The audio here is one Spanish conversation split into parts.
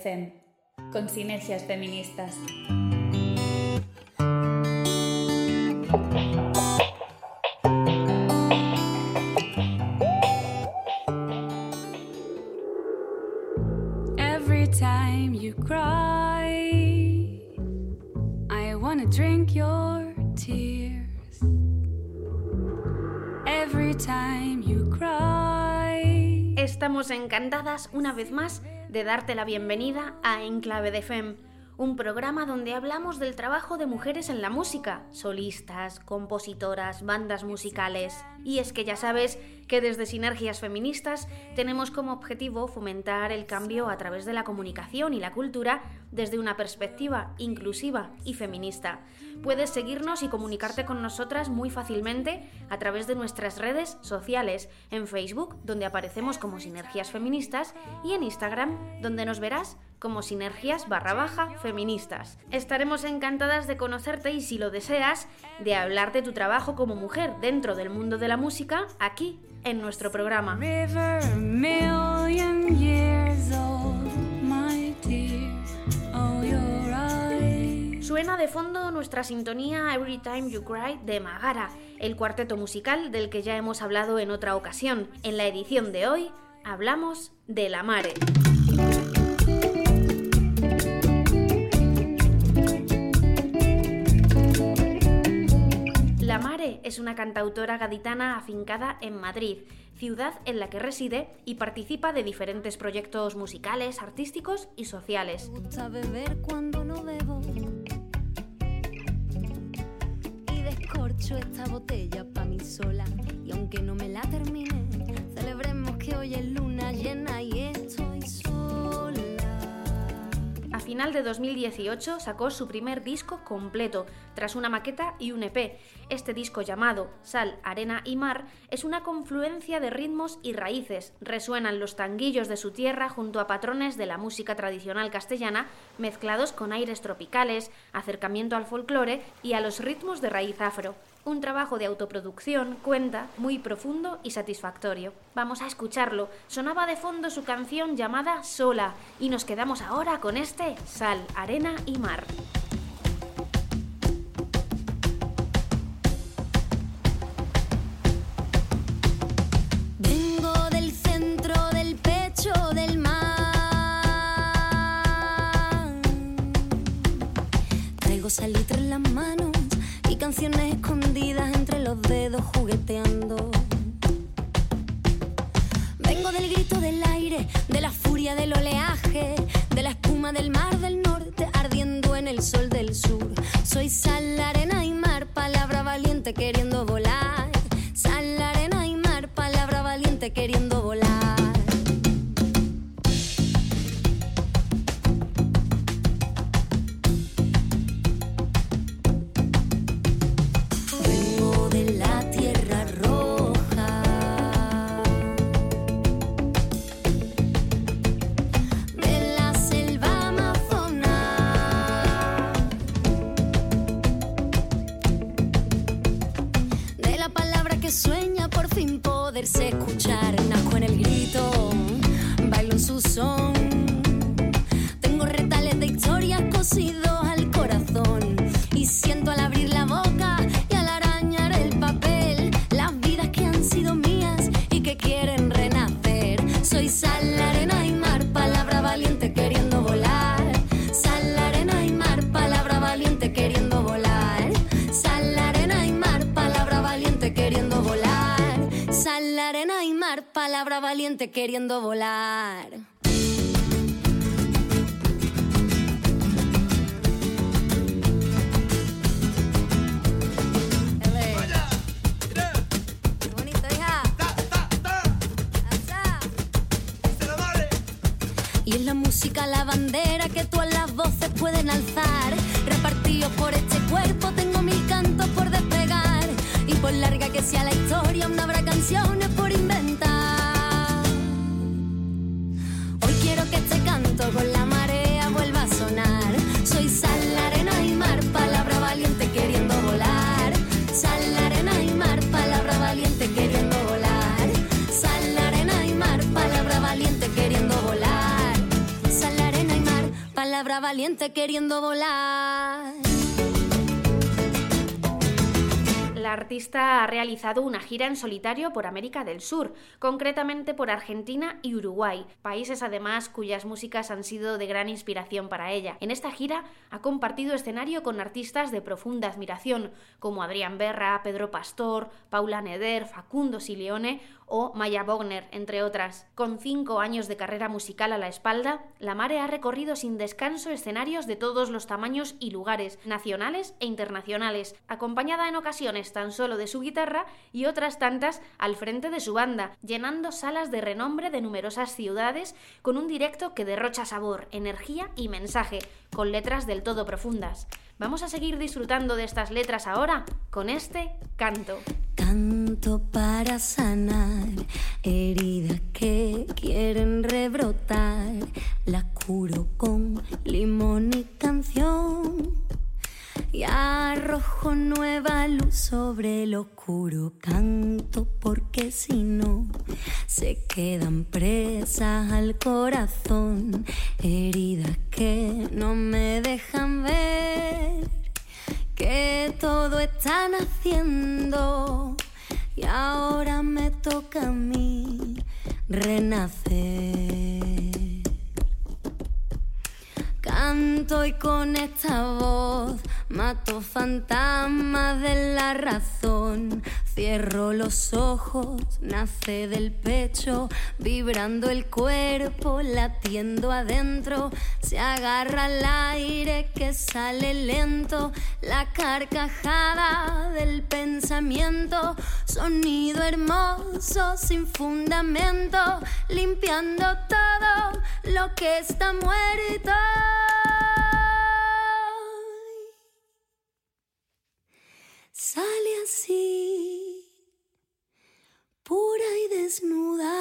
Zen, con sinergias feministas. Every time you cry, I wanna drink your tears. Every time you cry. Estamos encantadas una vez más de darte la bienvenida a Enclave de Fem, un programa donde hablamos del trabajo de mujeres en la música, solistas, compositoras, bandas musicales. Y es que ya sabes que desde Sinergias Feministas tenemos como objetivo fomentar el cambio a través de la comunicación y la cultura desde una perspectiva inclusiva y feminista. Puedes seguirnos y comunicarte con nosotras muy fácilmente a través de nuestras redes sociales, en Facebook, donde aparecemos como Sinergias Feministas, y en Instagram, donde nos verás como sinergias barra baja feministas. Estaremos encantadas de conocerte y si lo deseas, de hablar de tu trabajo como mujer dentro del mundo de la música aquí en nuestro programa. River. Oh. Suena de fondo nuestra sintonía Every Time You Cry de Magara, el cuarteto musical del que ya hemos hablado en otra ocasión. En la edición de hoy hablamos de la mare. La Mare es una cantautora gaditana afincada en Madrid, ciudad en la que reside y participa de diferentes proyectos musicales, artísticos y sociales. gusta beber cuando no bebo. Y descorcho esta botella pa' mí sola. Y aunque no me la termine, celebremos que hoy es luna llena y estoy A final de 2018 sacó su primer disco completo, tras una maqueta y un EP. Este disco llamado Sal, Arena y Mar es una confluencia de ritmos y raíces. Resuenan los tanguillos de su tierra junto a patrones de la música tradicional castellana mezclados con aires tropicales, acercamiento al folclore y a los ritmos de raíz afro. Un trabajo de autoproducción, cuenta, muy profundo y satisfactorio. Vamos a escucharlo. Sonaba de fondo su canción llamada Sola y nos quedamos ahora con este Sal, Arena y Mar. Vengo del centro del pecho del mar. Traigo salitre en las manos y canciones dedos jugueteando. Abrir la boca y al arañar el papel las vidas que han sido mías y que quieren renacer. Soy sal, arena y mar, palabra valiente queriendo volar. Sal, arena y mar, palabra valiente queriendo volar. Sal, arena y mar, palabra valiente queriendo volar. Sal, arena y mar, palabra valiente queriendo volar. Música, la bandera que todas las voces pueden alzar. Repartidos por este cuerpo, tengo mil cantos por despegar. Y por larga que sea la historia, no habrá canciones palabra valiente queriendo volar. La artista ha realizado una gira en solitario por América del Sur, concretamente por Argentina y Uruguay, países además cuyas músicas han sido de gran inspiración para ella. En esta gira ha compartido escenario con artistas de profunda admiración, como Adrián Berra, Pedro Pastor, Paula Neder, Facundo Sileone o Maya Bogner, entre otras. Con cinco años de carrera musical a la espalda, la Mare ha recorrido sin descanso escenarios de todos los tamaños y lugares, nacionales e internacionales, acompañada en ocasiones tan solo de su guitarra y otras tantas al frente de su banda, llenando salas de renombre de numerosas ciudades con un directo que derrocha sabor, energía y mensaje, con letras del todo profundas. Vamos a seguir disfrutando de estas letras ahora con este canto. Canto para sanar heridas que quieren rebrotar. La curo con limón y canción. Y arrojo nueva luz sobre el oscuro canto porque si no se quedan presas al corazón heridas que no me dejan ver que todo están haciendo y ahora me toca a mí renacer. Canto y con esta voz mato fantasmas de la razón. Cierro los ojos, nace del pecho, vibrando el cuerpo, latiendo adentro. Se agarra al aire que sale lento, la carcajada del pensamiento. Sonido hermoso sin fundamento, limpiando todo lo que está muerto. Sale así, pura y desnuda,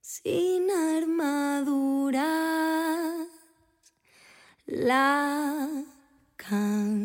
sin armadura, la canción.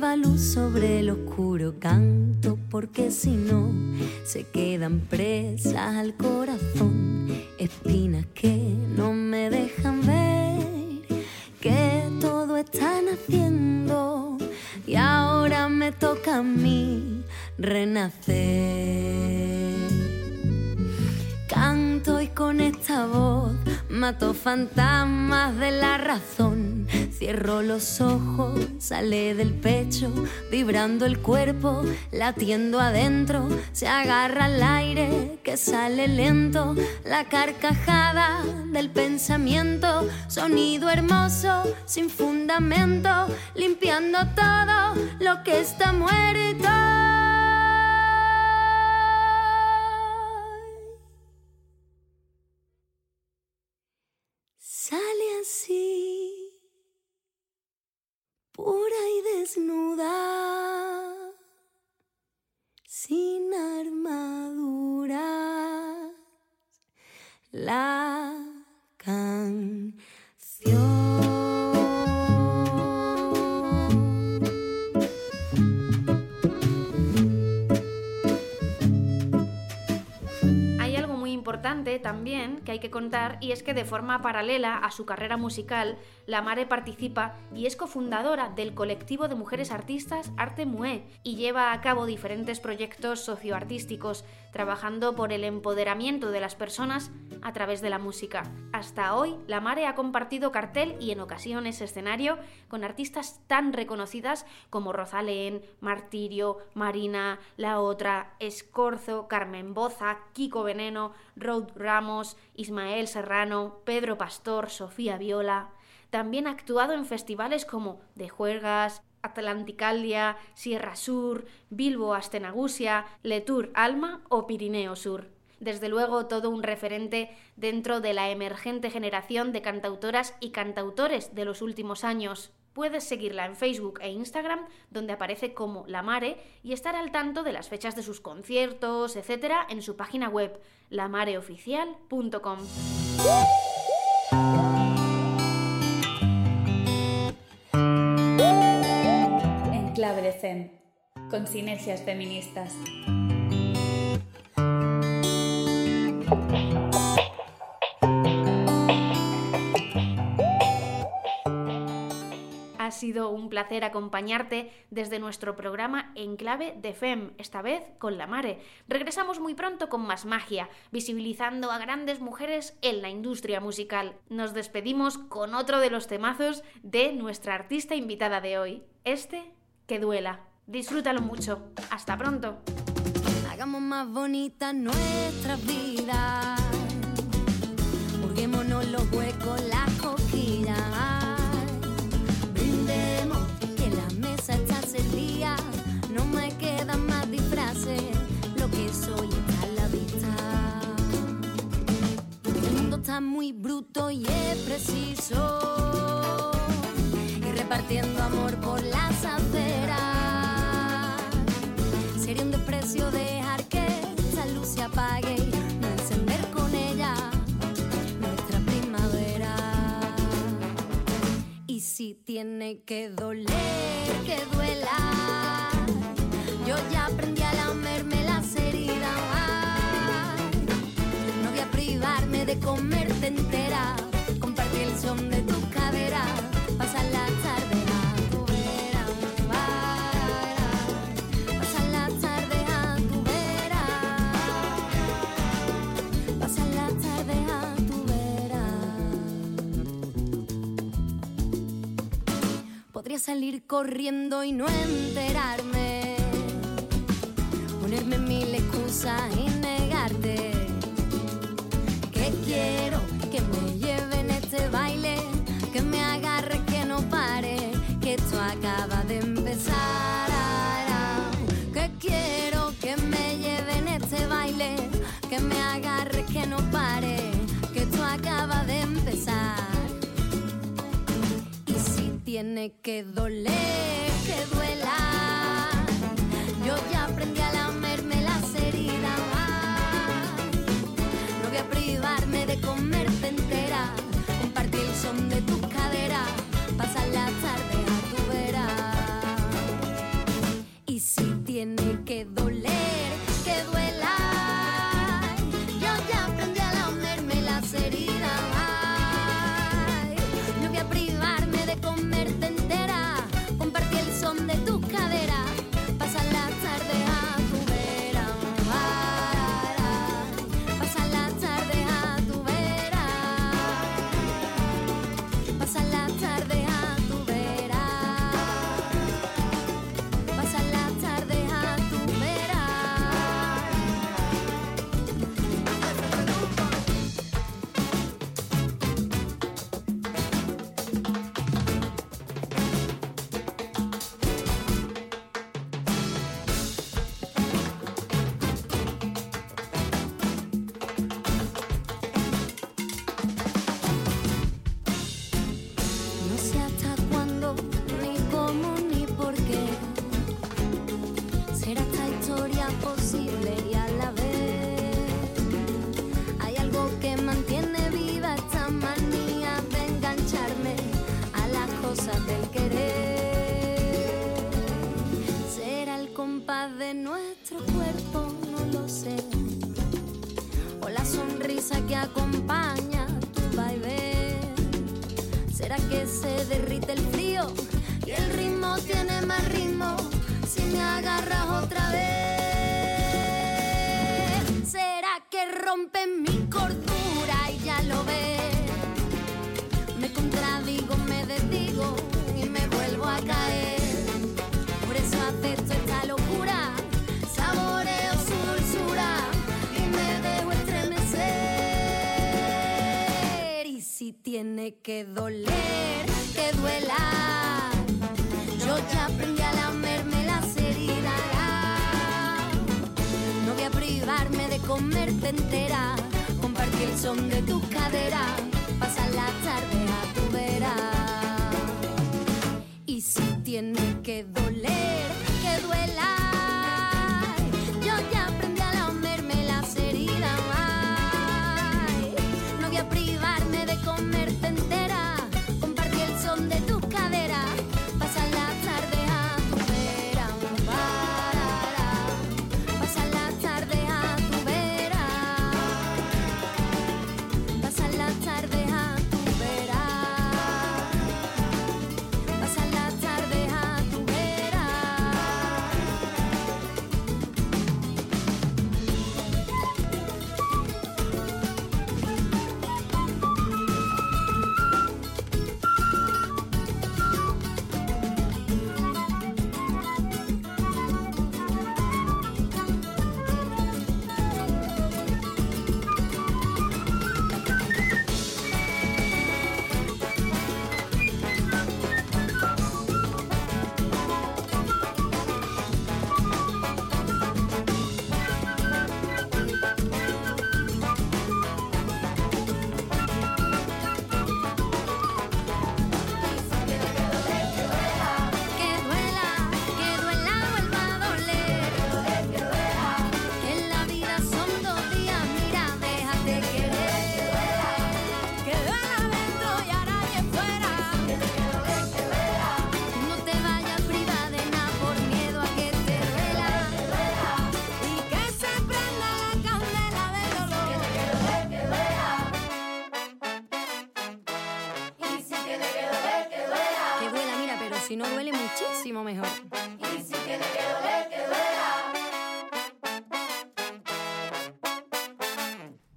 Luz sobre el oscuro canto. Porque si no, se quedan presas al corazón. Espinas que no me dejan ver. Que todo están haciendo. Y ahora me toca a mí renacer. Canto y con esta voz mato fantasmas de la razón. Cierro los ojos, sale del pecho, vibrando el cuerpo, latiendo adentro. Se agarra al aire que sale lento, la carcajada del pensamiento. Sonido hermoso, sin fundamento, limpiando todo lo que está muerto. Pura y desnuda, sin armadura, la también que hay que contar y es que de forma paralela a su carrera musical, La Mare participa y es cofundadora del colectivo de mujeres artistas Arte Mue y lleva a cabo diferentes proyectos socioartísticos trabajando por el empoderamiento de las personas a través de la música. Hasta hoy, La Mare ha compartido cartel y en ocasiones escenario con artistas tan reconocidas como Rosalén, Martirio, Marina, La Otra, Escorzo, Carmen Boza, Kiko Veneno, Rod Ramos, Ismael Serrano, Pedro Pastor, Sofía Viola. También ha actuado en festivales como De Juergas, Atlanticalia, Sierra Sur, Bilbo Astenagusia, Letour Alma o Pirineo Sur. Desde luego todo un referente dentro de la emergente generación de cantautoras y cantautores de los últimos años. Puedes seguirla en Facebook e Instagram, donde aparece como La Mare, y estar al tanto de las fechas de sus conciertos, etc., en su página web, lamareoficial.com. En clave de Zen, con sinergias feministas. Ha sido un placer acompañarte desde nuestro programa En Clave de FEM, esta vez con la Mare. Regresamos muy pronto con más magia, visibilizando a grandes mujeres en la industria musical. Nos despedimos con otro de los temazos de nuestra artista invitada de hoy, este que duela. Disfrútalo mucho. Hasta pronto. Hagamos más bonita nuestra vida. Los huecos, muy bruto y es preciso. Y repartiendo amor por las aceras. Sería un desprecio dejar que esa luz se apague no encender con ella nuestra primavera. Y si tiene que doler, que duela. Yo ya aprendí de comerte entera. Compartir el son de tu cadera. Pasar la tarde a tu vera. Pasar la tarde a tu vera. Pasar la tarde a tu vera. Podría salir corriendo y no enterarme. Ponerme mil excusas acaba de empezar. Que quiero que me lleven este baile. Que me agarre, que no pare. Que esto acaba de empezar. Y si tiene que doler, que duela. Tiene que tiene que doler, que duela. Yo ya aprendí a lamerme las heridas. No voy a privarme de comerte entera, compartir el son de tu cadera, pasar la tarde a tu vera. Y si tiene que doler Si no duele muchísimo mejor. Y si tiene que doler, que duela.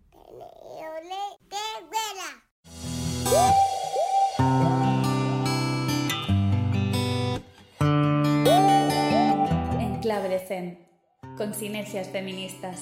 Que duela, que duela. Enclave de Zen, con sinergias feministas.